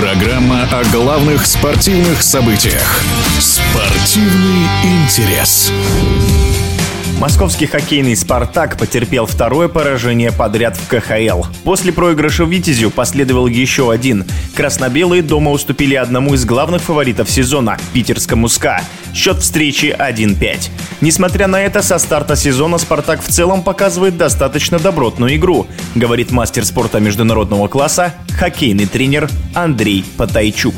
Программа о главных спортивных событиях. Спортивный интерес. Московский хоккейный «Спартак» потерпел второе поражение подряд в КХЛ. После проигрыша в «Витязю» последовал еще один. Красно-белые дома уступили одному из главных фаворитов сезона – питерскому «СКА». Счет встречи 1-5. Несмотря на это, со старта сезона «Спартак» в целом показывает достаточно добротную игру, говорит мастер спорта международного класса, хоккейный тренер Андрей Потайчук.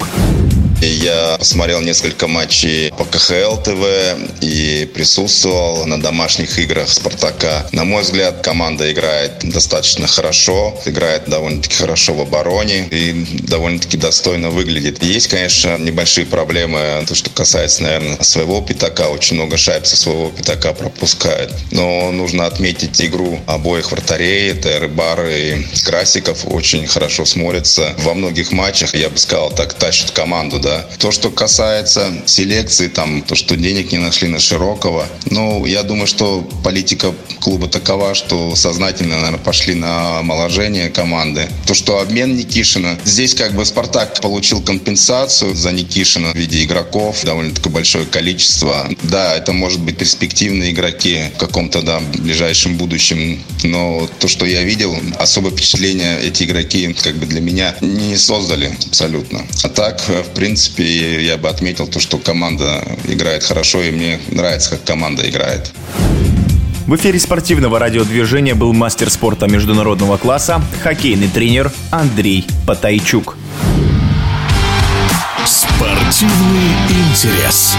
Я посмотрел несколько матчей по КХЛ ТВ и присутствовал на домашних играх Спартака. На мой взгляд, команда играет достаточно хорошо, играет довольно-таки хорошо в обороне и довольно-таки достойно выглядит. Есть, конечно, небольшие проблемы, то, что касается, наверное, своего пятака. Очень много шайб со своего пятака пропускает. Но нужно отметить игру обоих вратарей. Это Рыбар и Красиков. Очень хорошо смотрятся. Во многих матчах, я бы сказал, так тащат команду, да, да. То, что касается селекции, там, то, что денег не нашли на Широкого, ну, я думаю, что политика клуба такова, что сознательно, наверное, пошли на омоложение команды. То, что обмен Никишина, здесь как бы Спартак получил компенсацию за Никишина в виде игроков, довольно-таки большое количество. Да, это может быть перспективные игроки в каком-то, да, ближайшем будущем, но то, что я видел, особое впечатление эти игроки как бы для меня не создали абсолютно. А так, в принципе, принципе, я бы отметил то, что команда играет хорошо, и мне нравится, как команда играет. В эфире спортивного радиодвижения был мастер спорта международного класса, хоккейный тренер Андрей Потайчук. Спортивный интерес.